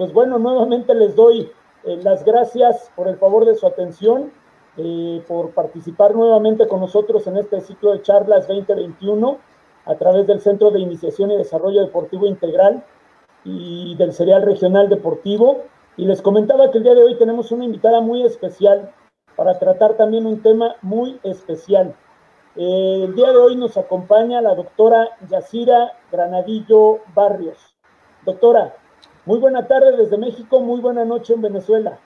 pues bueno, nuevamente les doy eh, las gracias por el favor de su atención, eh, por participar nuevamente con nosotros en este ciclo de charlas 2021 a través del Centro de Iniciación y Desarrollo Deportivo Integral y del Serial Regional Deportivo. Y les comentaba que el día de hoy tenemos una invitada muy especial para tratar también un tema muy especial. Eh, el día de hoy nos acompaña la doctora Yacira Granadillo Barrios. Doctora, muy buena tarde desde México, muy buena noche en Venezuela.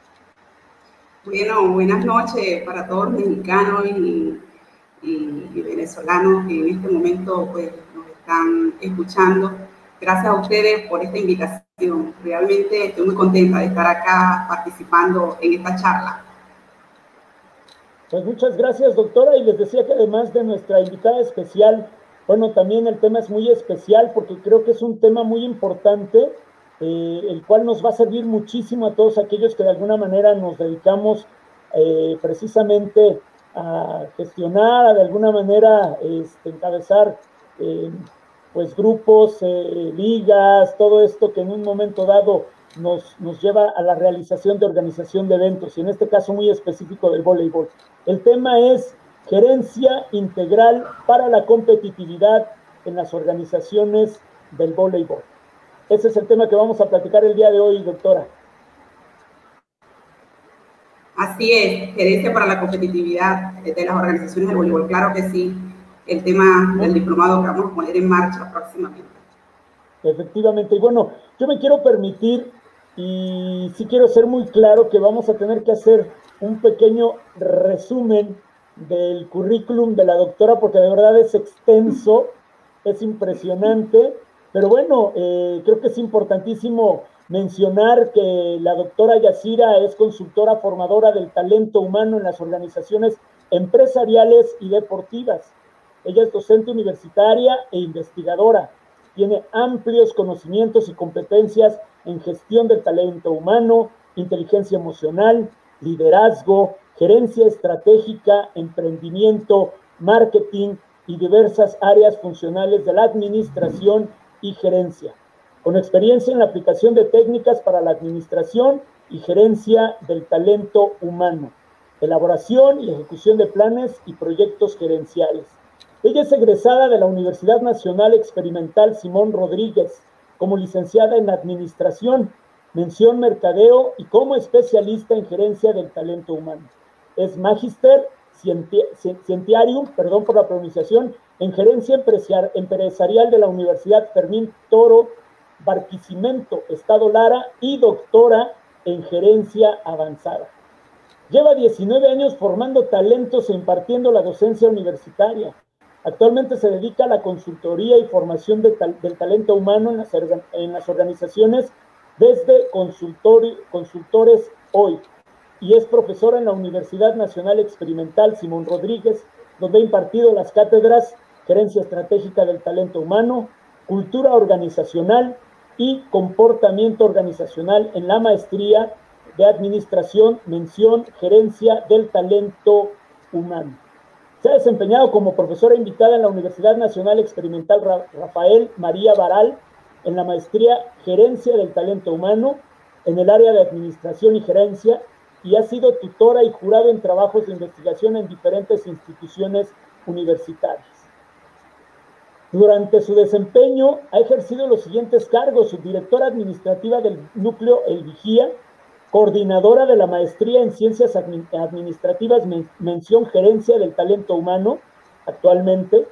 Bueno, buenas noches para todos los mexicanos y, venezolanos que en este momento pues, nos están escuchando. Gracias a ustedes por esta invitación. Realmente estoy muy contenta de estar acá participando en esta charla. Pues muchas gracias, doctora. Y les decía que además de nuestra invitada especial, bueno, también el tema es muy especial porque creo que es un tema muy importante, eh, el cual nos va a servir muchísimo a todos aquellos que de alguna manera nos dedicamos eh, precisamente a gestionar, a de alguna manera este, encabezar eh, pues grupos, ligas, todo esto que en un momento dado nos, nos lleva a la realización de organización de eventos, y en este caso muy específico del voleibol. El tema es gerencia integral para la competitividad en las organizaciones del voleibol. Ese es el tema que vamos a platicar el día de hoy, doctora. Así es, gerencia para la competitividad de las organizaciones del voleibol. Claro que sí, el tema del diplomado que vamos a poner en marcha próximamente. Efectivamente, y bueno, yo me quiero permitir y sí quiero ser muy claro que vamos a tener que hacer un pequeño resumen del currículum de la doctora, porque de verdad es extenso, es impresionante, pero bueno, eh, creo que es importantísimo mencionar que la doctora Yacira es consultora formadora del talento humano en las organizaciones empresariales y deportivas. Ella es docente universitaria e investigadora. Tiene amplios conocimientos y competencias en gestión del talento humano, inteligencia emocional, liderazgo, gerencia estratégica, emprendimiento, marketing y diversas áreas funcionales de la administración y gerencia, con experiencia en la aplicación de técnicas para la administración y gerencia del talento humano, elaboración y ejecución de planes y proyectos gerenciales. Ella es egresada de la Universidad Nacional Experimental Simón Rodríguez como licenciada en Administración mención mercadeo y como especialista en gerencia del talento humano. Es magister Scientiarium, perdón por la pronunciación, en gerencia empresarial de la Universidad Fermín Toro Barquisimeto, Estado Lara, y doctora en gerencia avanzada. Lleva 19 años formando talentos e impartiendo la docencia universitaria. Actualmente se dedica a la consultoría y formación del talento humano en las, en las organizaciones desde Consultores Hoy y es profesora en la Universidad Nacional Experimental Simón Rodríguez, donde ha impartido las cátedras Gerencia Estratégica del Talento Humano, Cultura Organizacional y Comportamiento Organizacional en la maestría de Administración, Mención, Gerencia del Talento Humano. Se ha desempeñado como profesora invitada en la Universidad Nacional Experimental Rafael María Baral en la maestría Gerencia del Talento Humano en el área de Administración y Gerencia y ha sido tutora y jurado en trabajos de investigación en diferentes instituciones universitarias. Durante su desempeño ha ejercido los siguientes cargos, subdirectora administrativa del núcleo El Vigía, coordinadora de la maestría en ciencias administrativas, mención gerencia del talento humano, actualmente,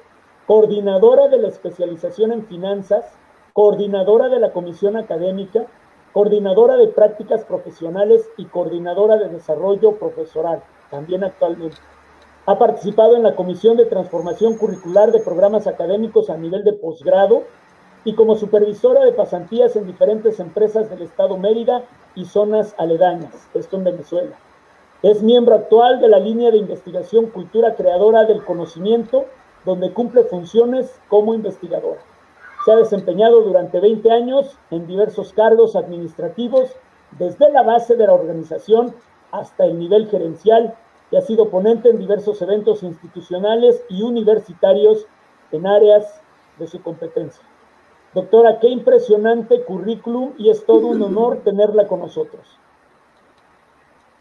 coordinadora de la especialización en finanzas, coordinadora de la comisión académica, coordinadora de prácticas profesionales y coordinadora de desarrollo profesoral, también actualmente. Ha participado en la Comisión de Transformación Curricular de Programas Académicos a nivel de posgrado y como supervisora de pasantías en diferentes empresas del Estado Mérida y zonas aledañas, esto en Venezuela. Es miembro actual de la línea de investigación Cultura Creadora del Conocimiento, donde cumple funciones como investigadora. Se ha desempeñado durante 20 años en diversos cargos administrativos, desde la base de la organización hasta el nivel gerencial, y ha sido ponente en diversos eventos institucionales y universitarios en áreas de su competencia. Doctora, qué impresionante currículum y es todo un honor tenerla con nosotros.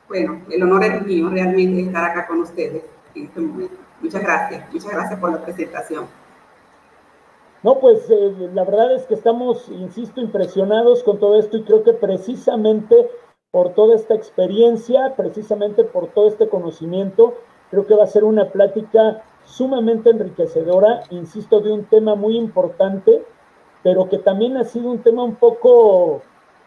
Bueno, el honor es mío realmente estar acá con ustedes en este momento. Muchas gracias, muchas gracias por la presentación. No, pues eh, la verdad es que estamos, insisto, impresionados con todo esto y creo que precisamente por toda esta experiencia, precisamente por todo este conocimiento, creo que va a ser una plática sumamente enriquecedora, insisto, de un tema muy importante, pero que también ha sido un tema un poco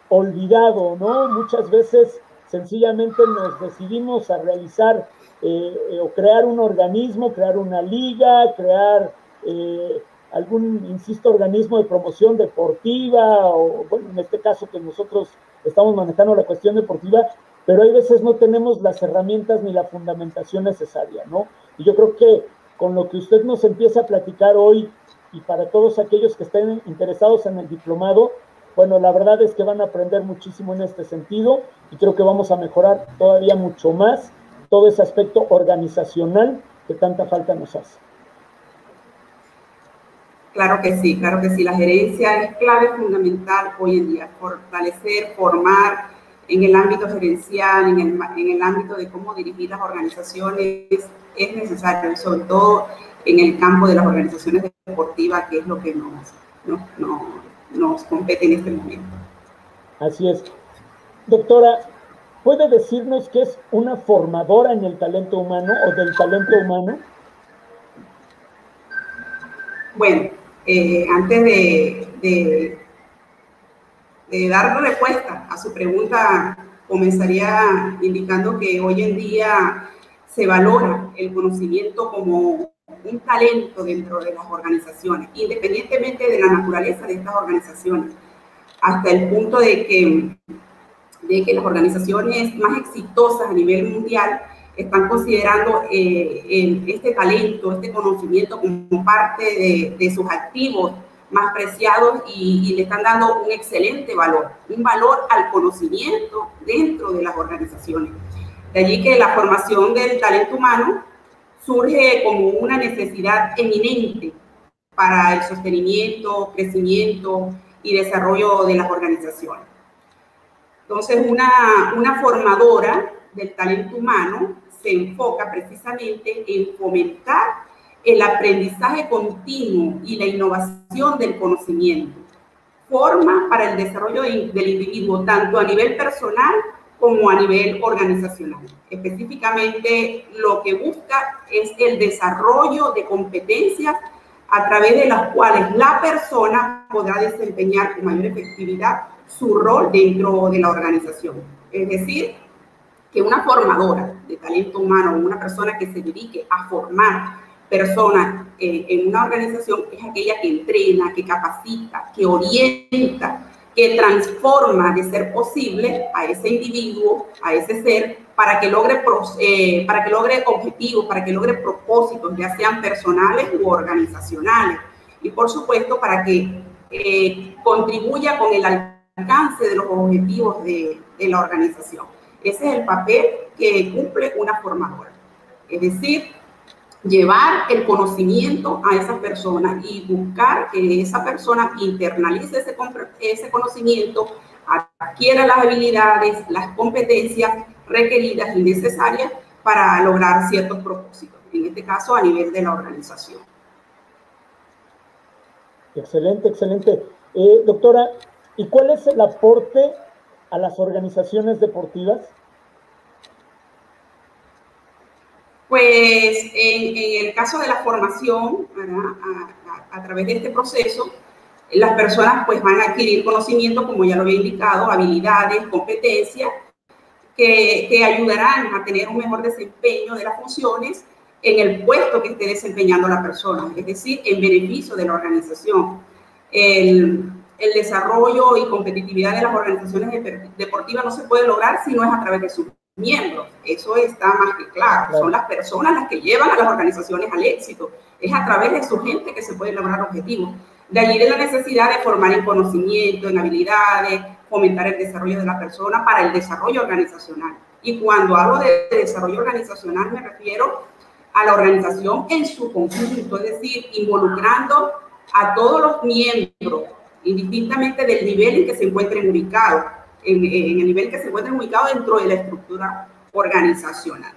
olvidado, ¿no? Muchas veces sencillamente nos decidimos a realizar eh, eh, o crear un organismo, crear una liga, crear eh, algún, insisto, organismo de promoción deportiva, o bueno, en este caso que nosotros estamos manejando la cuestión deportiva, pero hay veces no tenemos las herramientas ni la fundamentación necesaria, ¿no? Y yo creo que con lo que usted nos empieza a platicar hoy y para todos aquellos que estén interesados en el diplomado, bueno, la verdad es que van a aprender muchísimo en este sentido y creo que vamos a mejorar todavía mucho más todo ese aspecto organizacional que tanta falta nos hace. Claro que sí, claro que sí. La gerencia es clave fundamental hoy en día. Fortalecer, formar en el ámbito gerencial, en el, en el ámbito de cómo dirigir las organizaciones, es necesario, sobre todo en el campo de las organizaciones deportivas, que es lo que nos, nos, nos compete en este momento. Así es. Doctora, ¿puede decirnos qué es una formadora en el talento humano o del talento humano? Bueno, eh, antes de, de, dar respuesta a su pregunta, comenzaría indicando que hoy en día se valora el conocimiento como un talento dentro de las organizaciones, independientemente de la naturaleza de estas organizaciones, hasta el punto de que, de que las organizaciones más exitosas a nivel mundial están considerando eh, este talento, este conocimiento como parte de, sus activos más preciados y, y, le están dando un excelente valor, un valor al conocimiento dentro de las organizaciones. De allí que la formación del talento humano surge como una necesidad eminente para el sostenimiento, crecimiento y desarrollo de las organizaciones. Entonces, una, una formadora del talento humano se enfoca precisamente en fomentar el aprendizaje continuo y la innovación del conocimiento. Forma para el desarrollo del individuo tanto a nivel personal como a nivel organizacional. Específicamente, lo que busca es el desarrollo de competencias a través de las cuales la persona podrá desempeñar con mayor efectividad su rol dentro de la organización. Es decir, que una formadora de talento humano, una persona que se dedique a formar personas eh, en una organización, es aquella que entrena, que capacita, que orienta, que transforma de ser posible a ese individuo, a ese ser, para que logre, eh, para que logre objetivos, para que logre propósitos, ya sean personales u organizacionales. Y por supuesto, para que eh, contribuya con el alcance de los objetivos de, de la organización. Ese es el papel que cumple una formadora. Es decir, llevar el conocimiento a esa persona y buscar que esa persona internalice ese, conocimiento, adquiera las habilidades, las competencias requeridas y necesarias para lograr ciertos propósitos, en este caso a nivel de la organización. Excelente, excelente. Eh, doctora, ¿y cuál es el aporte a las organizaciones deportivas? Pues en, el caso de la formación, a, través de este proceso, las personas pues van a adquirir conocimiento, como ya lo había indicado, habilidades, competencias, que, que, ayudarán a tener un mejor desempeño de las funciones en el puesto que esté desempeñando la persona, es decir, en beneficio de la organización. El, el desarrollo y competitividad de las organizaciones deportivas no se puede lograr si no es a través de su miembros. Eso está más que claro. Son las personas las que llevan a las organizaciones al éxito. Es a través de su gente que se pueden lograr objetivos. De allí de la necesidad de formar en conocimiento, en habilidades, fomentar el desarrollo de la persona para el desarrollo organizacional. Y cuando hablo de desarrollo organizacional me refiero a la organización en su conjunto, es decir, involucrando a todos los miembros indistintamente del nivel en que se encuentren ubicados, en, el nivel que se encuentren ubicados dentro de la estructura organizacional.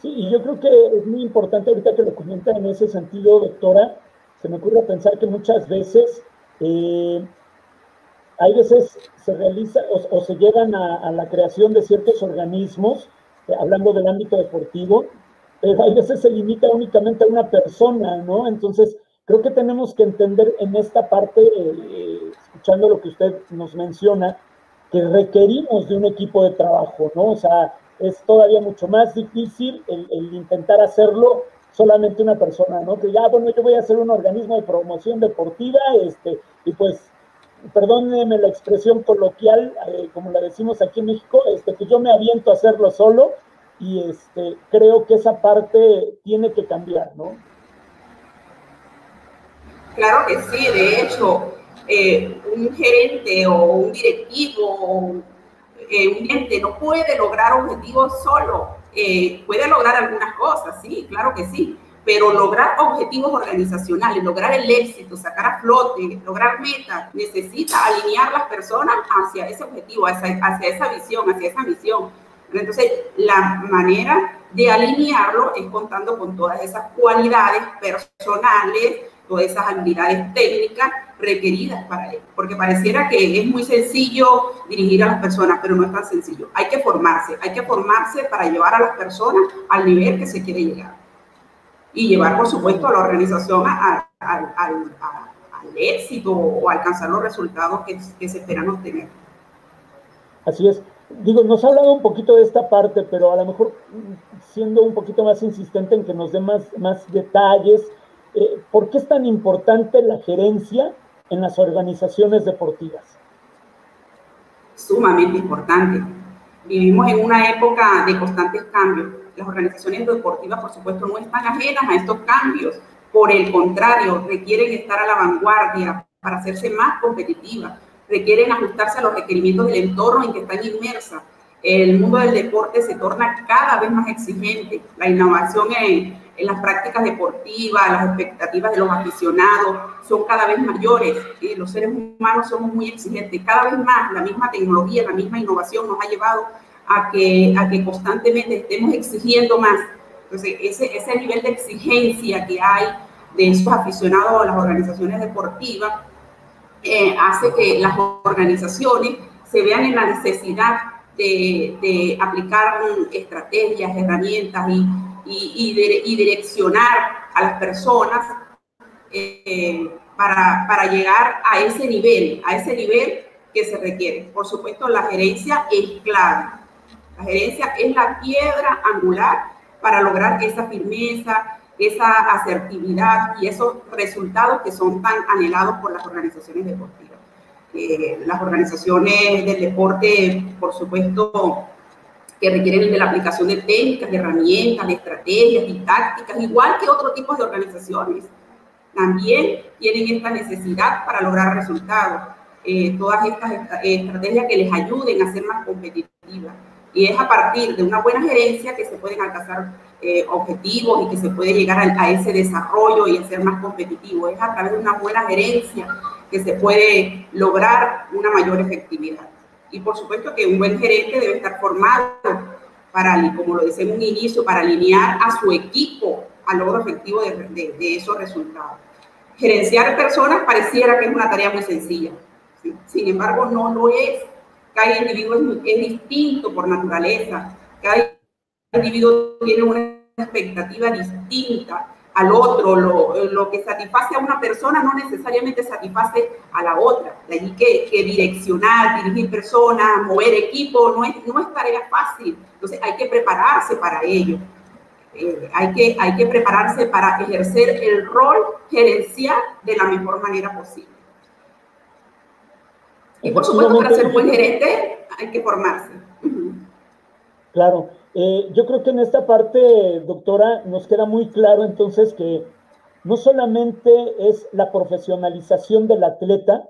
Sí, y yo creo que es muy importante ahorita que lo comenta en ese sentido, doctora, se me ocurre pensar que muchas veces eh, hay veces se realiza o, se llegan a, la creación de ciertos organismos, eh, hablando del ámbito deportivo, pero hay veces se limita únicamente a una persona, ¿no? Entonces, creo que tenemos que entender en esta parte, eh, escuchando lo que usted nos menciona, que requerimos de un equipo de trabajo, ¿no? O sea, es todavía mucho más difícil el, el intentar hacerlo solamente una persona, ¿no? Que ya, bueno, yo voy a hacer un organismo de promoción deportiva, este, y pues perdónenme la expresión coloquial, eh, como la decimos aquí en México, este, que yo me aviento a hacerlo solo y este, creo que esa parte tiene que cambiar, ¿no? Claro que sí, de hecho, eh, un gerente o un directivo eh, un ente no puede lograr objetivos solo, puede lograr algunas cosas, sí, claro que sí, pero lograr objetivos organizacionales, lograr el éxito, sacar a flote, lograr metas, necesita alinear las personas hacia ese objetivo, hacia, hacia esa visión, hacia esa misión. Entonces, la manera de alinearlo es contando con todas esas cualidades personales, todas esas habilidades técnicas requeridas para él. Porque pareciera que es muy sencillo dirigir a las personas, pero no es tan sencillo. Hay que formarse, hay que formarse para llevar a las personas al nivel que se quiere llegar y llevar, por supuesto, a la organización al éxito o alcanzar los resultados que, que, se esperan obtener. Así es. Digo, nos ha hablado un poquito de esta parte, pero a lo mejor siendo un poquito más insistente en que nos dé más, más detalles, eh, ¿por qué es tan importante la gerencia en las organizaciones deportivas? Sumamente importante. Vivimos en una época de constantes cambios las organizaciones deportivas, por supuesto, no están ajenas a estos cambios. Por el contrario, requieren estar a la vanguardia para hacerse más competitivas, requieren ajustarse a los requerimientos del entorno en que están inmersas. El mundo del deporte se torna cada vez más exigente. La innovación en, en las prácticas deportivas, las expectativas de los aficionados son cada vez mayores. y los seres humanos somos muy exigentes. Cada vez más la misma tecnología, la misma innovación nos ha llevado a que, a que constantemente estemos exigiendo más. Entonces, ese, ese nivel de exigencia que hay de esos aficionados a las organizaciones deportivas eh, hace que las organizaciones se vean en la necesidad de, de aplicar estrategias, herramientas y, y, y, direccionar a las personas eh, para, para llegar a ese nivel, a ese nivel que se requiere. Por supuesto, la gerencia es clave la gerencia es la piedra angular para lograr esa firmeza, esa asertividad y esos resultados que son tan anhelados por las organizaciones deportivas. Eh, las organizaciones del deporte, por supuesto, que requieren de la aplicación de técnicas, de herramientas, de estrategias y tácticas, igual que otro tipo de organizaciones, también tienen esta necesidad para lograr resultados. Eh, todas estas estrategias que les ayuden a ser más competitivas. Y es a partir de una buena gerencia que se pueden alcanzar eh, objetivos y que se puede llegar a, ese desarrollo y a ser más competitivo. Es a través de una buena gerencia que se puede lograr una mayor efectividad. Y por supuesto que un buen gerente debe estar formado para, como lo decía en un inicio, para alinear a su equipo al logro efectivo de, de, esos resultados. Gerenciar personas pareciera que es una tarea muy sencilla. Sin embargo, no lo es cada individuo es, distinto por naturaleza. Cada individuo tiene una expectativa distinta al otro. Lo, lo, que satisface a una persona no necesariamente satisface a la otra. De allí que, que direccionar, dirigir personas, mover equipo, no es, no es tarea fácil. Entonces hay que prepararse para ello. Eh, hay, que, hay que prepararse para ejercer el rol gerencial de la mejor manera posible. Y por supuesto, para ser buen gerente hay que formarse. Claro. Eh, yo creo que en esta parte, doctora, nos queda muy claro entonces que no solamente es la profesionalización del atleta,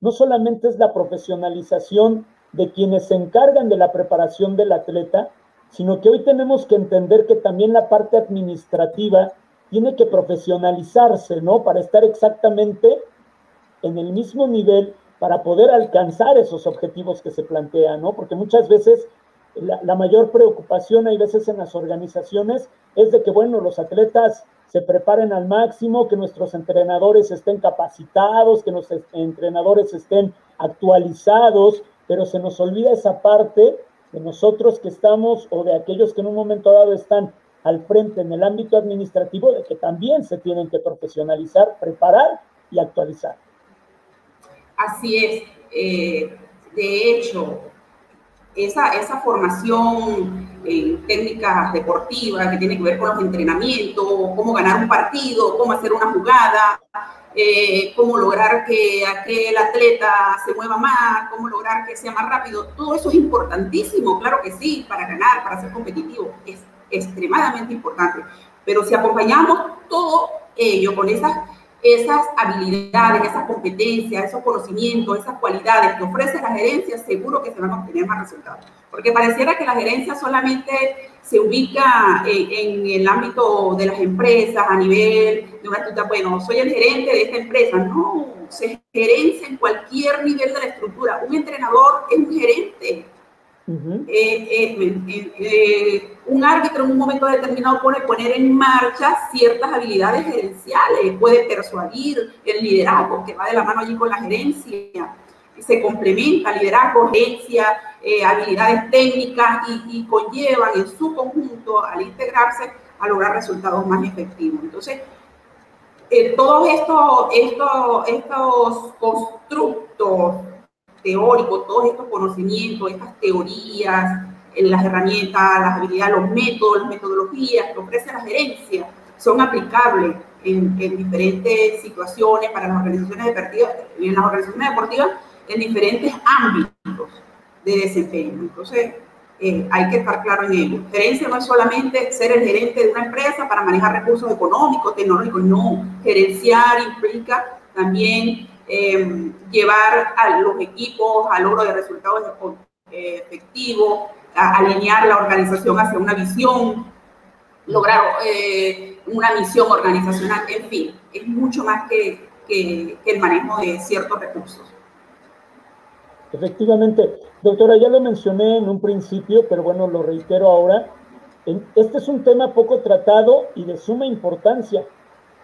no solamente es la profesionalización de quienes se encargan de la preparación del atleta, sino que hoy tenemos que entender que también la parte administrativa tiene que profesionalizarse, ¿no? Para estar exactamente en el mismo nivel para poder alcanzar esos objetivos que se plantean, ¿no? Porque muchas veces la, mayor preocupación hay veces en las organizaciones es de que, bueno, los atletas se preparen al máximo, que nuestros entrenadores estén capacitados, que nuestros entrenadores estén actualizados, pero se nos olvida esa parte de nosotros que estamos o de aquellos que en un momento dado están al frente en el ámbito administrativo, de que también se tienen que profesionalizar, preparar y actualizar. Así es. Eh, de hecho, esa, esa formación en técnicas deportivas que tiene que ver con los entrenamientos, cómo ganar un partido, cómo hacer una jugada, eh, cómo lograr que aquel atleta se mueva más, cómo lograr que sea más rápido. Todo eso es importantísimo, claro que sí, para ganar, para ser competitivo. Es extremadamente importante. Pero si acompañamos todo ello con esas esas habilidades, esas competencias, esos conocimientos, esas cualidades que ofrece la gerencia, seguro que se van a obtener más resultados. Porque pareciera que la gerencia solamente se ubica en, el ámbito de las empresas, a nivel de una estructura, bueno, soy el gerente de esta empresa. No, se gerencia en cualquier nivel de la estructura. Un entrenador es un gerente eh, eh, eh, un árbitro en un momento determinado puede poner en marcha ciertas habilidades gerenciales, puede persuadir el liderazgo que va de la mano allí con la gerencia, se complementa liderazgo, gerencia, habilidades técnicas y, conllevan en su conjunto al integrarse a lograr resultados más efectivos. Entonces, todos estos, estos, estos constructos teórico, todos estos conocimientos, estas teorías, las herramientas, las habilidades, los métodos, las metodologías que ofrece la gerencia son aplicables en, diferentes situaciones para las organizaciones deportivas, en las organizaciones deportivas en diferentes ámbitos de desempeño. Entonces, eh, hay que estar claro en ello. Gerencia no es solamente ser el gerente de una empresa para manejar recursos económicos, tecnológicos, no. Gerenciar implica también eh, llevar a los equipos al logro de resultados eh, efectivos, alinear la organización hacia una visión, lograr eh, una misión organizacional, en fin, es mucho más que, que, el manejo de ciertos recursos. Efectivamente, doctora, ya lo mencioné en un principio, pero bueno, lo reitero ahora. Este es un tema poco tratado y de suma importancia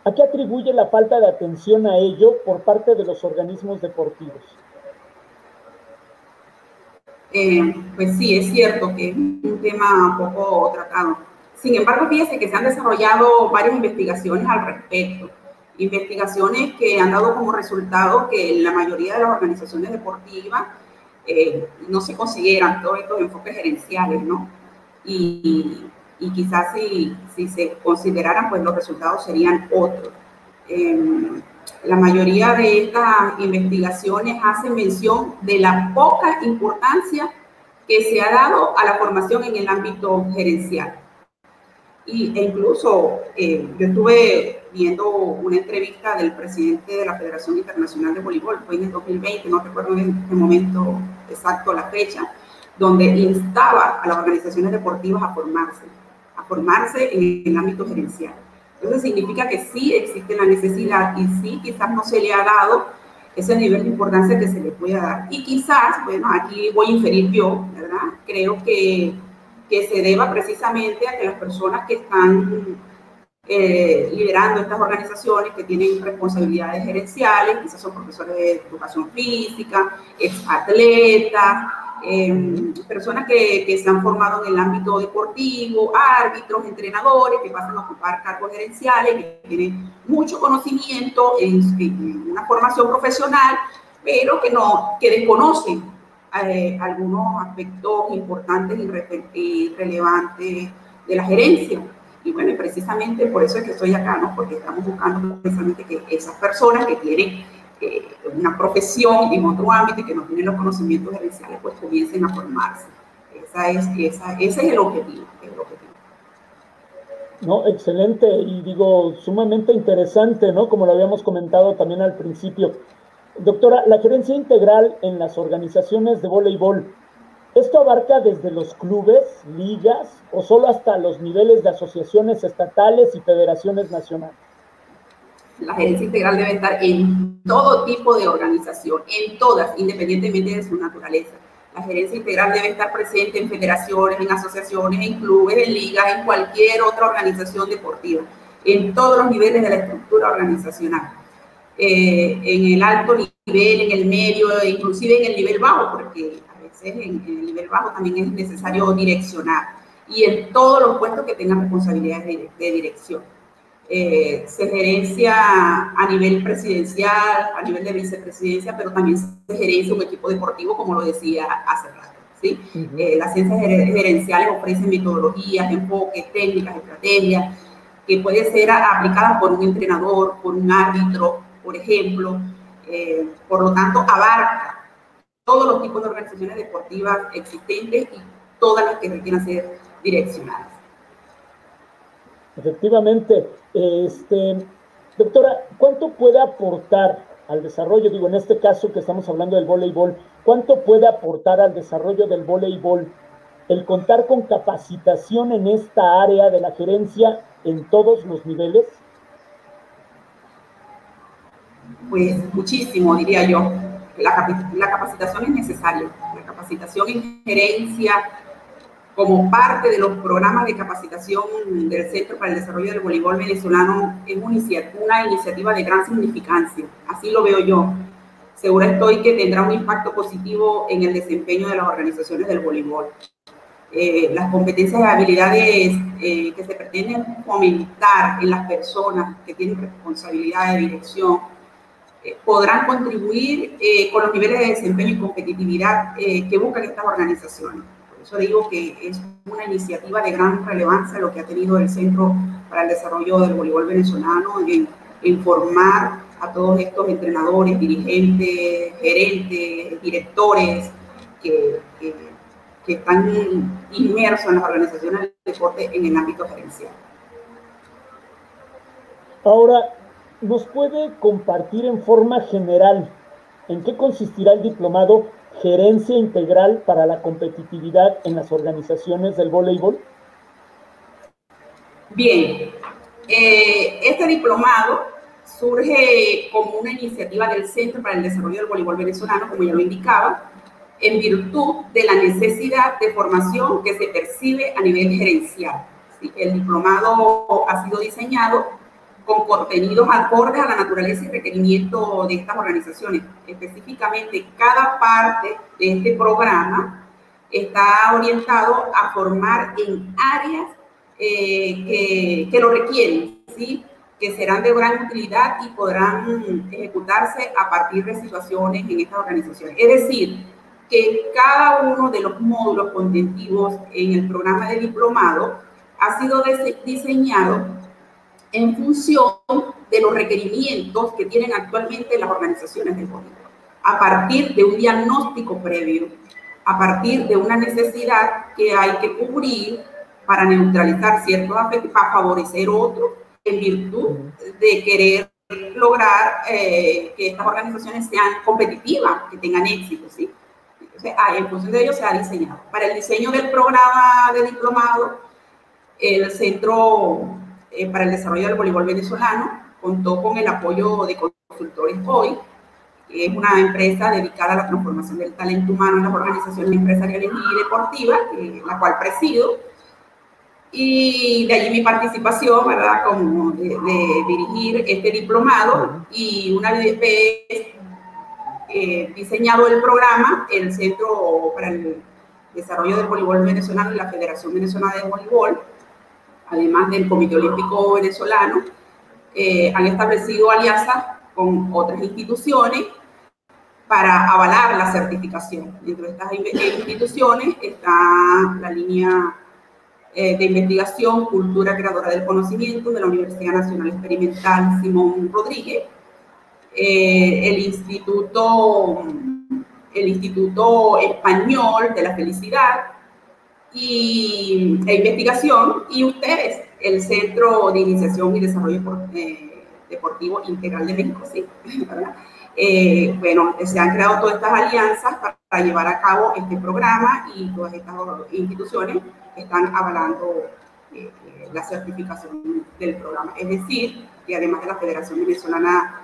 ¿A qué atribuye la falta de atención a ello por parte de los organismos deportivos? Eh, pues sí, es cierto que es un tema poco tratado. Sin embargo, fíjese que se han desarrollado varias investigaciones al respecto. Investigaciones que han dado como resultado que la mayoría de las organizaciones deportivas eh, no se consideran todos estos enfoques gerenciales, ¿no? Y, y quizás si, si se consideraran, pues los resultados serían otros. Em, la mayoría de estas investigaciones hacen mención de la poca importancia que se ha dado a la formación en el ámbito gerencial. Y, e incluso eh, yo estuve viendo una entrevista del presidente de la Federación Internacional de Voleibol, fue en el 2020, no recuerdo en qué momento exacto la fecha, donde instaba a las organizaciones deportivas a formarse a formarse en el ámbito gerencial. Entonces significa que sí existe la necesidad y sí quizás no se le ha dado ese nivel de importancia que se le pueda dar. Y quizás, bueno, aquí voy a inferir yo, ¿verdad? Creo que, que se deba precisamente a que las personas que están eh, liderando estas organizaciones que tienen responsabilidades gerenciales, quizás son profesores de educación física, ex atletas, Em, personas que, que, se han formado en el ámbito deportivo, árbitros, entrenadores que pasan a ocupar cargos gerenciales, que tienen mucho conocimiento en, una formación profesional, pero que, no, que desconocen eh, algunos aspectos importantes y, relevantes de la gerencia. Y bueno, precisamente por eso es que estoy acá, ¿no? Porque estamos buscando precisamente que esas personas que tienen una profesión en otro ámbito que no tienen los conocimientos gerenciales, pues comiencen a formarse. Esa es, esa, ese es el objetivo, el objetivo. No, excelente y digo, sumamente interesante, ¿no? Como lo habíamos comentado también al principio. Doctora, la gerencia integral en las organizaciones de voleibol, ¿esto abarca desde los clubes, ligas o solo hasta los niveles de asociaciones estatales y federaciones nacionales? La gerencia integral debe estar en todo tipo de organización, en todas, independientemente de su naturaleza. La gerencia integral debe estar presente en federaciones, en asociaciones, en clubes, en ligas, en cualquier otra organización deportiva, en todos los niveles de la estructura organizacional. Eh, en el alto nivel, en el medio, inclusive en el nivel bajo, porque a veces en, el nivel bajo también es necesario direccionar, y en todos los puestos que tengan responsabilidades de dirección. Eh, se gerencia a nivel presidencial, a nivel de vicepresidencia, pero también se gerencia un equipo deportivo, como lo decía hace rato. ¿sí? Eh, las ciencias gerenciales ofrecen metodologías, enfoques, técnicas, estrategias, que pueden ser aplicadas por un entrenador, por un árbitro, por ejemplo. Eh, por lo tanto, abarca todos los tipos de organizaciones deportivas existentes y todas las que requieran ser direccionadas. Efectivamente, este, doctora, ¿cuánto puede aportar al desarrollo, digo, en este caso que estamos hablando del voleibol, cuánto puede aportar al desarrollo del voleibol el contar con capacitación en esta área de la gerencia en todos los niveles? Pues muchísimo, diría yo. La, la capacitación es necesaria. La capacitación en gerencia, como parte de los programas de capacitación del Centro para el Desarrollo del Voleibol Venezolano, es una iniciativa de gran significancia, así lo veo yo. Segura estoy que tendrá un impacto positivo en el desempeño de las organizaciones del voleibol. Eh, las competencias y habilidades eh, que se pretenden fomentar en las personas que tienen responsabilidad de dirección eh, podrán contribuir con los niveles de desempeño y competitividad que buscan estas organizaciones eso digo que es una iniciativa de gran relevancia lo que ha tenido el Centro para el Desarrollo del Voleibol Venezolano en, formar a todos estos entrenadores, dirigentes, gerentes, directores que, que, están inmersos en las organizaciones del deporte en el ámbito gerencial. Ahora, ¿nos puede compartir en forma general en qué consistirá el diplomado gerencia integral para la competitividad en las organizaciones del voleibol? Bien, eh, este diplomado surge como una iniciativa del Centro para el Desarrollo del Voleibol Venezolano, como ya lo indicaba, en virtud de la necesidad de formación que se percibe a nivel gerencial. El diplomado ha sido diseñado con contenidos acordes a la naturaleza y requerimiento de estas organizaciones. Específicamente, cada parte de este programa está orientado a formar en áreas eh, que, lo requieren, ¿sí? que serán de gran utilidad y podrán ejecutarse a partir de situaciones en estas organizaciones. Es decir, que cada uno de los módulos contentivos en el programa de diplomado ha sido diseñado en función de los requerimientos que tienen actualmente las organizaciones del voleibol, a partir de un diagnóstico previo, a partir de una necesidad que hay que cubrir para neutralizar ciertos afectos, para favorecer otros, en virtud de querer lograr eh, que estas organizaciones sean competitivas, que tengan éxito, ¿sí? Entonces, ah, en función de ello se ha diseñado. Para el diseño del programa de diplomado, el centro eh, para el desarrollo del voleibol venezolano. Contó con el apoyo de Consultores Hoy, que es una empresa dedicada a la transformación del talento humano en las organizaciones empresariales y deportivas, la cual presido. Y de allí mi participación, ¿verdad?, como de, dirigir este diplomado y una vez eh, diseñado el programa, el Centro para el Desarrollo del Voleibol Venezolano y la Federación Venezolana de Voleibol además del Comité Olímpico Venezolano, eh, han establecido alianzas con otras instituciones para avalar la certificación. Dentro de estas instituciones está la línea eh, de investigación Cultura Creadora del Conocimiento de la Universidad Nacional Experimental Simón Rodríguez, eh, el Instituto el Instituto Español de la Felicidad, y, e investigación y ustedes, el Centro de Iniciación y Desarrollo eh, Deportivo Integral de México, sí, eh, bueno, se han creado todas estas alianzas para, llevar a cabo este programa y todas estas instituciones están avalando eh, la certificación del programa. Es decir, y además de la Federación Venezolana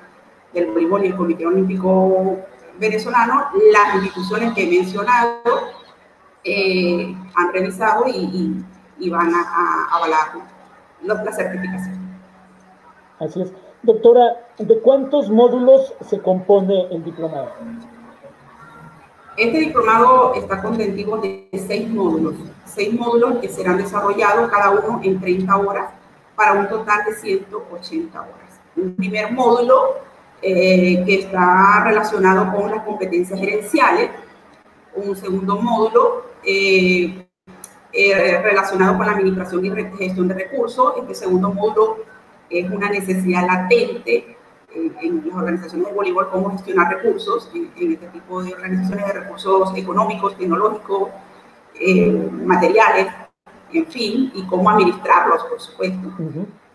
del Voleibol y el Comité Olímpico Venezolano, las instituciones que he mencionado eh, han revisado y, van a, avalar la certificación. Así es. Doctora, ¿de cuántos módulos se compone el diplomado? Este diplomado está contentivo de seis módulos, seis módulos que serán desarrollados cada uno en 30 horas para un total de 180 horas. Un primer módulo eh, que está relacionado con las competencias gerenciales, un segundo módulo eh, eh, relacionado con la administración y gestión de recursos, este segundo módulo es una necesidad latente en las organizaciones de voleibol cómo gestionar recursos, en, este tipo de organizaciones de recursos económicos, tecnológicos, eh, materiales, en fin, y cómo administrarlos, por supuesto.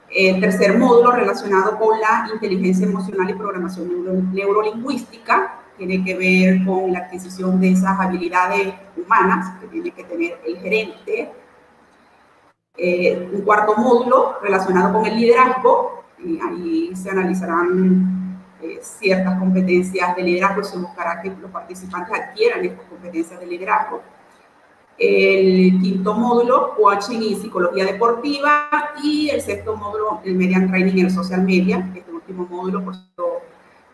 El tercer módulo relacionado con la inteligencia emocional y programación neurolingüística tiene que ver con la adquisición de esas habilidades humanas que tiene que tener el gerente. Eh, un cuarto módulo relacionado con el liderazgo, ahí se analizarán eh, ciertas competencias de liderazgo y se buscará que los participantes adquieran estas competencias de liderazgo. El quinto módulo, coaching y psicología deportiva. Y el sexto módulo, el media training y el social media. Este último módulo, por supuesto,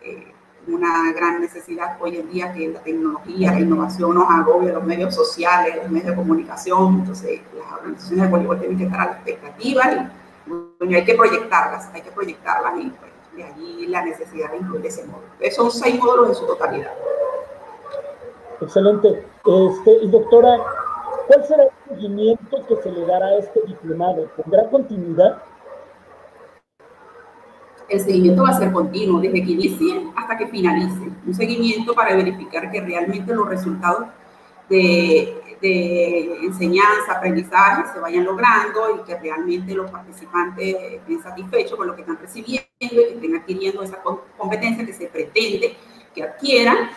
eh, una gran necesidad hoy en día que la tecnología, la innovación nos agobia los medios sociales, los medios de comunicación. Entonces, las organizaciones de voleibol tienen que estar a la expectativa hay que proyectarlas, hay que proyectarlas y pues, de allí la necesidad de incluir ese módulo. son seis módulos en su totalidad. Excelente. Este, y doctora, ¿cuál será el seguimiento que se le dará a este diplomado? ¿Tendrá continuidad? El seguimiento va a ser continuo, desde que inicie hasta que finalice. Un seguimiento para verificar que realmente los resultados de enseñanza, aprendizaje se vayan logrando y que realmente los participantes estén satisfechos con lo que están recibiendo y que estén adquiriendo esa competencia que se pretende que adquieran.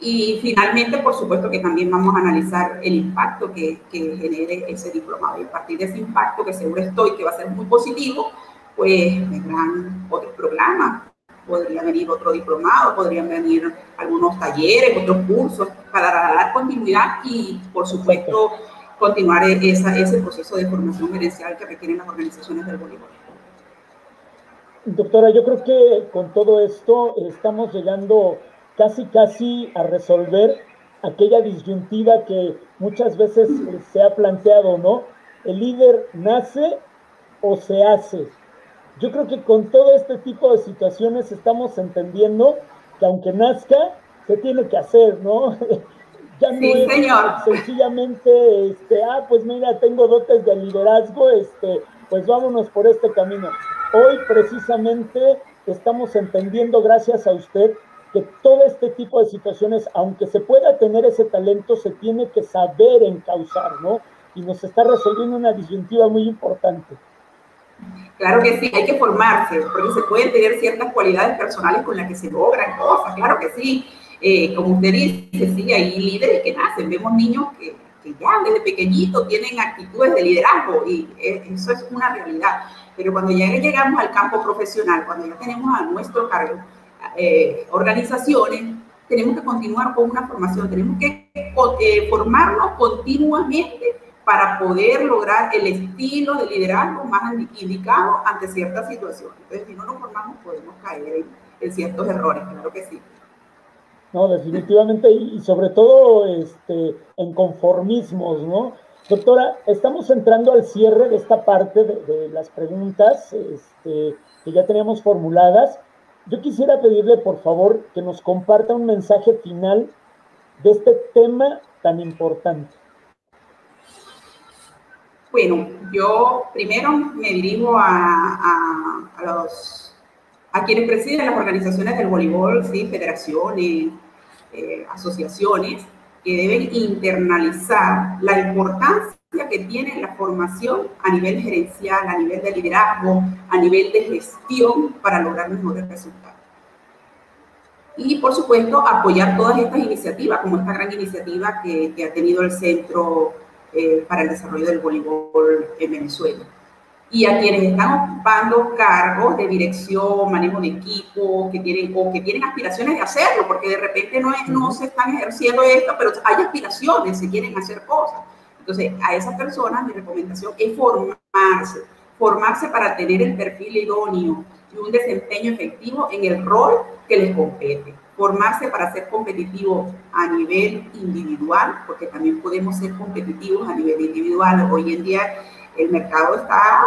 Y finalmente, por supuesto que también vamos a analizar el impacto que, que genere ese diplomado. Y a partir de ese impacto, que seguro estoy que va a ser muy positivo, pues vendrán otros programas, podría venir otro diplomado, podrían venir algunos talleres, otros cursos para dar continuidad y, por supuesto, continuar esa, ese proceso de formación gerencial que requieren las organizaciones del voleibol. Doctora, yo creo que con todo esto estamos llegando casi, casi a resolver aquella disyuntiva que muchas veces se ha planteado, ¿no? ¿El líder nace o se hace? Yo creo que con todo este tipo de situaciones estamos entendiendo que aunque nazca, se tiene que hacer, ¿no? ya no es sencillamente, este, ah, pues mira, tengo dotes de liderazgo, este, pues vámonos por este camino. Hoy precisamente estamos entendiendo, gracias a usted, que todo este tipo de situaciones, aunque se pueda tener ese talento, se tiene que saber encauzar, ¿no? Y nos está resolviendo una disyuntiva muy importante. Claro que sí, hay que formarse, porque se pueden tener ciertas cualidades personales con las que se logran cosas, claro que sí. Eh, como usted dice, sí, hay líderes que nacen, vemos niños que, que ya desde pequeñitos tienen actitudes de liderazgo y eh, eso es una realidad. Pero cuando ya llegamos al campo profesional, cuando ya tenemos a nuestro cargo eh, organizaciones, tenemos que continuar con una formación, tenemos que formarnos continuamente para poder lograr el estilo de liderazgo más indicado ante ciertas situaciones. Entonces, si no nos formamos, podemos caer en, ciertos errores, claro que sí. No, definitivamente, y sobre todo este, en conformismos, ¿no? Doctora, estamos entrando al cierre de esta parte de, las preguntas este, que ya teníamos formuladas. Yo quisiera pedirle, por favor, que nos comparta un mensaje final de este tema tan importante. Bueno, yo primero me dirijo a, los, a quienes presiden las organizaciones del voleibol, ¿sí? federaciones, eh, asociaciones, que deben internalizar la importancia que tiene la formación a nivel gerencial, a nivel de liderazgo, a nivel de gestión para lograr mejores resultados. Y por supuesto, apoyar todas estas iniciativas, como esta gran iniciativa que ha tenido el Centro eh, para el desarrollo del voleibol en Venezuela. y a quienes están ocupando cargos de dirección, manejo de equipo, que tienen, o que tienen aspiraciones de hacerlo, porque de repente no, es, no se están ejerciendo esto, pero hay aspiraciones, se quieren hacer cosas. Entonces, a esas personas mi recomendación es formarse, formarse para tener el perfil idóneo y un desempeño efectivo en el rol que les compete. Formarse para ser competitivos a nivel individual, porque también podemos ser competitivos a nivel individual. Hoy en día el mercado está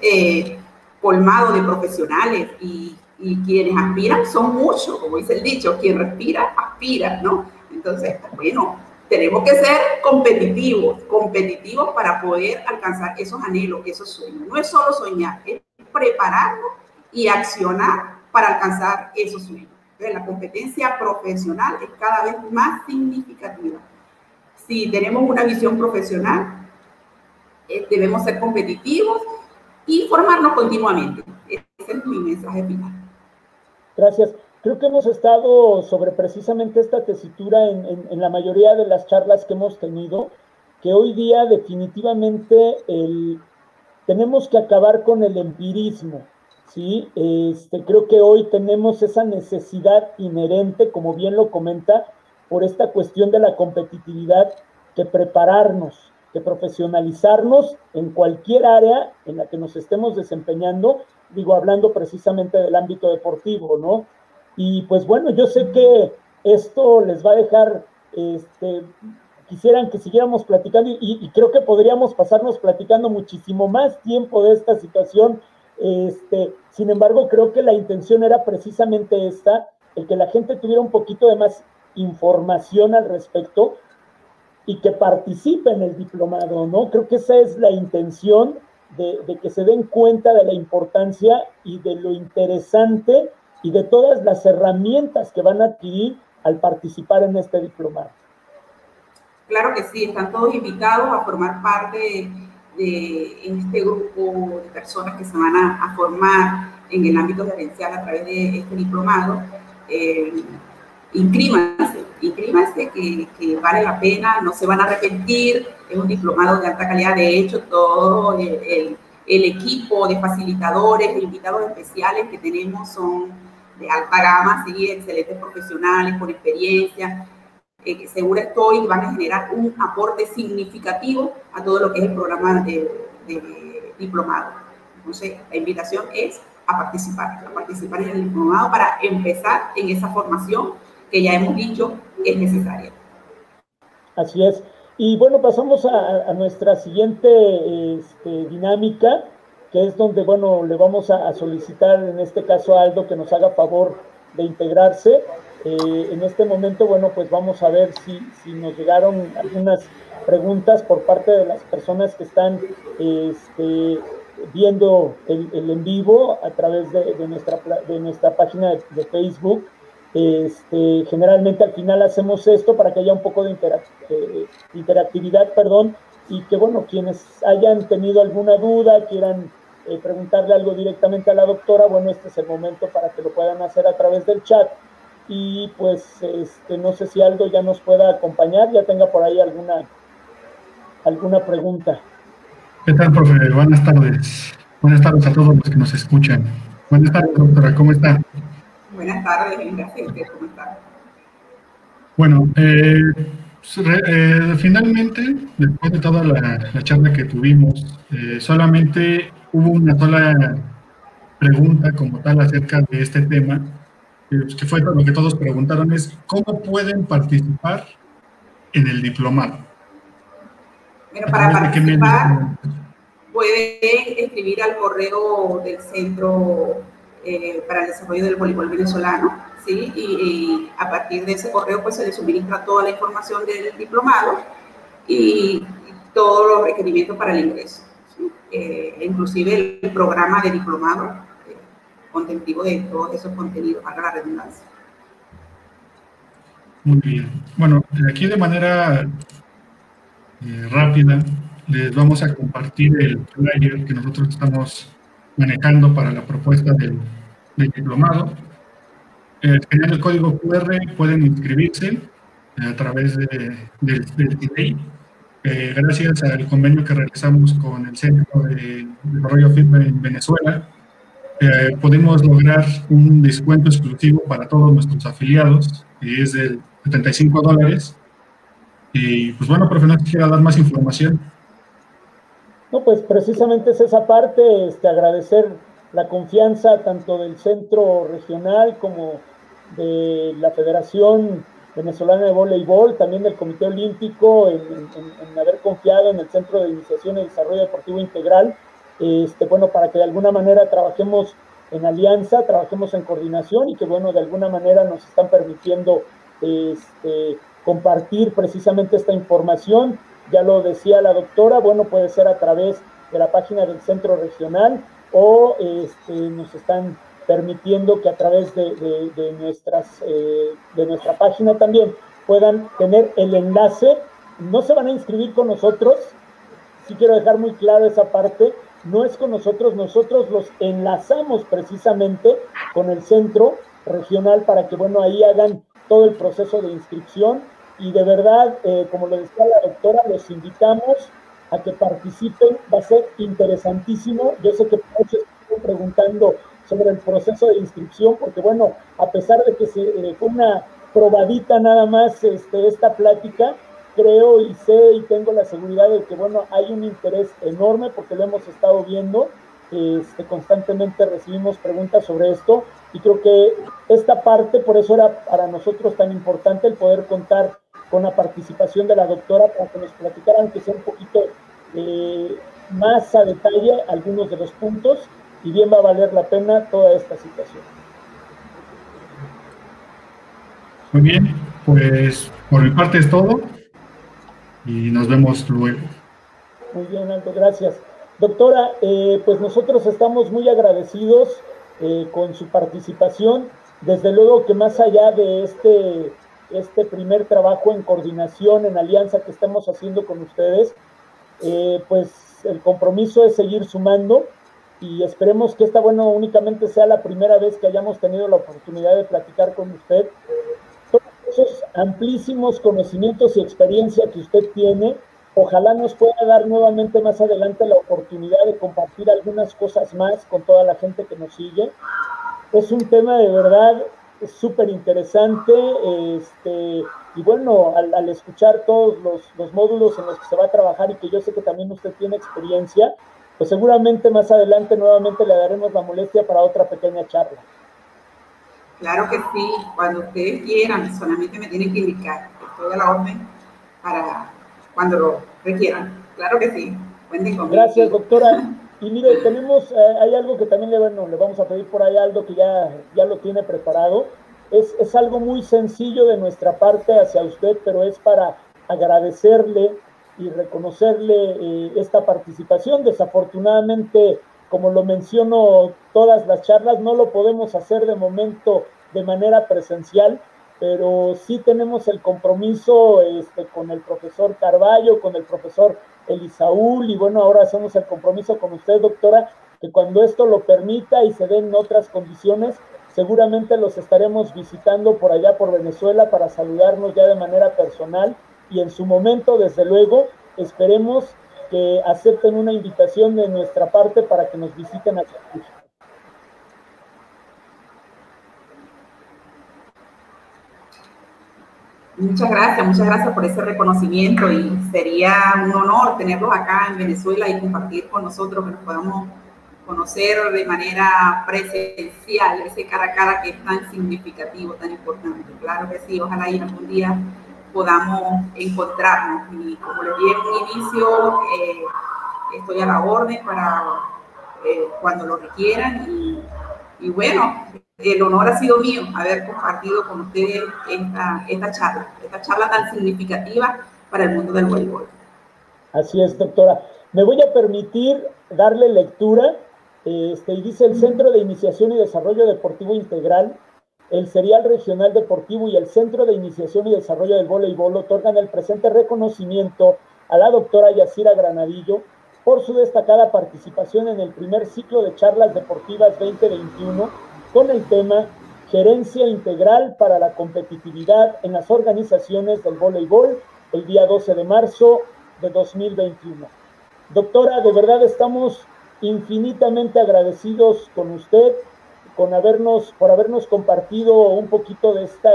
eh, colmado de profesionales y, quienes aspiran son muchos, como dice el dicho, quien respira, aspira, ¿no? Entonces, bueno, tenemos que ser competitivos, competitivos para poder alcanzar esos anhelos, esos sueños. No es solo soñar, es prepararnos y accionar para alcanzar esos sueños. La competencia profesional es cada vez más significativa. Si tenemos una visión profesional, eh, debemos ser competitivos y formarnos continuamente. Ese es mi mensaje final. Gracias. Creo que hemos estado sobre precisamente esta tesitura en, en, la mayoría de las charlas que hemos tenido, que hoy día definitivamente el, tenemos que acabar con el empirismo. ¿Sí? Este, creo que hoy tenemos esa necesidad inherente, como bien lo comenta, por esta cuestión de la competitividad, que prepararnos, de profesionalizarnos en cualquier área en la que nos estemos desempeñando, digo, hablando precisamente del ámbito deportivo, ¿no? Y pues bueno, yo sé que esto les va a dejar, este, quisieran que siguiéramos platicando y, y creo que podríamos pasarnos platicando muchísimo más tiempo de esta situación. Este, sin embargo, creo que la intención era precisamente esta, el que la gente tuviera un poquito de más información al respecto, y que participe en el diplomado, ¿no? Creo que esa es la intención de, que se den cuenta de la importancia y de lo interesante y de todas las herramientas que van a adquirir al participar en este diplomado. Claro que sí, están todos invitados a formar parte de este grupo de personas que se van a, formar en el ámbito gerencial a través de este diplomado. Eh, inscríbanse, inscríbanse que, que, vale la pena, no se van a arrepentir, es un diplomado de alta calidad, de hecho todo el, el, equipo de facilitadores, invitados especiales que tenemos son de alta gama, ¿sí? excelentes profesionales con experiencia, eh, seguro estoy van a generar un aporte significativo a todo lo que es el programa de, de diplomado. Entonces, la invitación es a participar, a participar en el diplomado para empezar en esa formación que ya hemos dicho es necesaria. Así es. Y bueno, pasamos a, nuestra siguiente este, dinámica, que es donde, bueno, le vamos a, solicitar en este caso a Aldo que nos haga favor de integrarse. Eh, en este momento, bueno, pues vamos a ver si, si nos llegaron algunas preguntas por parte de las personas que están este, viendo el, en vivo a través de, nuestra, de nuestra página de Facebook. Este, generalmente al final hacemos esto para que haya un poco de interactividad, perdón, y que bueno, quienes hayan tenido alguna duda, quieran eh, preguntarle algo directamente a la doctora, bueno, este es el momento para que lo puedan hacer a través del chat. Y pues este, no sé si algo ya nos pueda acompañar, ya tenga por ahí alguna, alguna pregunta. ¿Qué tal, profe? Buenas tardes. Buenas tardes a todos los que nos escuchan. Buenas tardes, doctora, ¿cómo está? Buenas tardes, gracias. ¿Cómo están? Bueno, eh, eh, finalmente, después de toda la, charla que tuvimos, eh, solamente hubo una sola pregunta como tal acerca de este tema, que fue lo que todos preguntaron, es ¿cómo pueden participar en el diplomado? Bueno, para participar pueden escribir al correo del centro eh, para el desarrollo del voleibol venezolano, ¿sí? Y, a partir de ese correo pues se le suministra toda la información del diplomado y, todos los requerimientos para el ingreso, eh, inclusive el programa de diplomado eh, contentivo de todos esos contenidos, para la redundancia. Muy bien. Bueno, aquí de manera rápida les vamos a compartir el flyer que nosotros estamos manejando para la propuesta del, diplomado. Eh, el código QR pueden inscribirse a través de, del delay, gracias al convenio que realizamos con el Centro de Desarrollo Firme en Venezuela, eh, podemos lograr un descuento exclusivo para todos nuestros afiliados, que es de 75 dólares. Y pues bueno, profe, no quisiera dar más información. No, pues precisamente es esa parte, este, agradecer la confianza tanto del centro regional como de la Federación Venezolana de Voleibol, también del Comité Olímpico, en, en haber confiado en el Centro de Iniciación y Desarrollo Deportivo Integral este, bueno, para que de alguna manera trabajemos en alianza, trabajemos en coordinación y que, bueno, de alguna manera nos están permitiendo este, compartir precisamente esta información. Ya lo decía la doctora, bueno, puede ser a través de la página del centro regional o este, nos están permitiendo que a través de, nuestras, eh, de nuestra página también puedan tener el enlace. No se van a inscribir con nosotros, sí quiero dejar muy claro esa parte, no es con nosotros, nosotros los enlazamos precisamente con el centro regional para que, bueno, ahí hagan todo el proceso de inscripción y de verdad, eh, como lo decía la doctora, los invitamos a que participen, va a ser interesantísimo. Yo sé que muchos están preguntando sobre el proceso de inscripción, porque bueno, a pesar de que se, eh, fue una probadita nada más este, esta plática, creo y sé y tengo la seguridad de que, bueno, hay un interés enorme porque lo hemos estado viendo. Este, constantemente recibimos preguntas sobre esto y creo que esta parte, por eso era para nosotros tan importante el poder contar con la participación de la doctora para que nos platicaran que sea un poquito eh, más a detalle algunos de los puntos y bien va a valer la pena toda esta situación. Muy bien, pues por mi parte es todo y nos vemos luego. Muy bien, Alto, gracias. Doctora, eh, pues nosotros estamos muy agradecidos eh, con su participación. Desde luego que más allá de este, este primer trabajo en coordinación, en alianza que estamos haciendo con ustedes, eh, pues el compromiso es seguir sumando y esperemos que esta, bueno, únicamente sea la primera vez que hayamos tenido la oportunidad de platicar con usted amplísimos conocimientos y experiencia que usted tiene, ojalá nos pueda dar nuevamente más adelante la oportunidad de compartir algunas cosas más con toda la gente que nos sigue. Es un tema de verdad súper interesante este, y bueno, al, escuchar todos los, módulos en los que se va a trabajar y que yo sé que también usted tiene experiencia, pues seguramente más adelante nuevamente le daremos la molestia para otra pequeña charla. Claro que sí, cuando ustedes quieran, solamente me tienen que indicar. Estoy la orden para cuando lo requieran. Claro que sí. Gracias, doctora. Y mire, tenemos, eh, hay algo que también le, le vamos a pedir por ahí, algo que ya, ya lo tiene preparado. Es, es algo muy sencillo de nuestra parte hacia usted, pero es para agradecerle y reconocerle eh, esta participación. Desafortunadamente, como lo menciono todas las charlas, no lo podemos hacer de momento de manera presencial, pero sí tenemos el compromiso este, con el profesor Carballo, con el profesor Elisaúl, y bueno, ahora hacemos el compromiso con usted, doctora, que cuando esto lo permita y se den otras condiciones, seguramente los estaremos visitando por allá por Venezuela para saludarnos ya de manera personal y en su momento, desde luego, esperemos que acepten una invitación de nuestra parte para que nos visiten aquí. Muchas gracias, muchas gracias por ese reconocimiento y sería un honor tenerlos acá en Venezuela y compartir con nosotros, que nos podamos conocer de manera presencial, ese cara a cara que es tan significativo, tan importante. Claro que sí, ojalá y algún día podamos encontrarnos. Y como les dije en un inicio, eh, estoy a la orden para eh, cuando lo requieran. Y, y, bueno, el honor ha sido mío haber compartido con ustedes esta, esta charla, esta charla tan significativa para el mundo del voleibol. Así es, doctora. Me voy a permitir darle lectura. Este, y dice el Centro de Iniciación y Desarrollo Deportivo Integral el Serial Regional Deportivo y el Centro de Iniciación y Desarrollo del Voleibol otorgan el presente reconocimiento a la doctora Yacira Granadillo por su destacada participación en el primer ciclo de charlas deportivas 2021 con el tema Gerencia Integral para la Competitividad en las Organizaciones del Voleibol el día 12 de marzo de 2021. Doctora, de verdad estamos infinitamente agradecidos con usted, con habernos, por habernos compartido un poquito de, esta,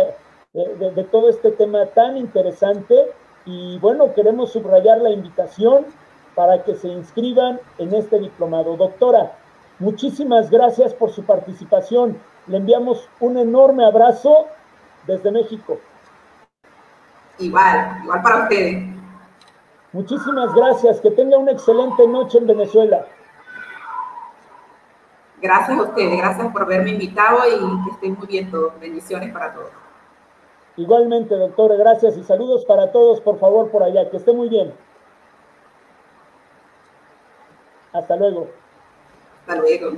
de, de todo este tema tan interesante. Y bueno, queremos subrayar la invitación para que se inscriban en este diplomado. Doctora, muchísimas gracias por su participación. Le enviamos un enorme abrazo desde México. Igual, igual para ustedes. Muchísimas gracias. Que tenga una excelente noche en Venezuela. Gracias a ustedes, gracias por haberme invitado y que estén muy bien todos. Bendiciones para todos. Igualmente, doctora, gracias y saludos para todos, por favor, por allá. Que esté muy bien. Hasta luego. Hasta luego.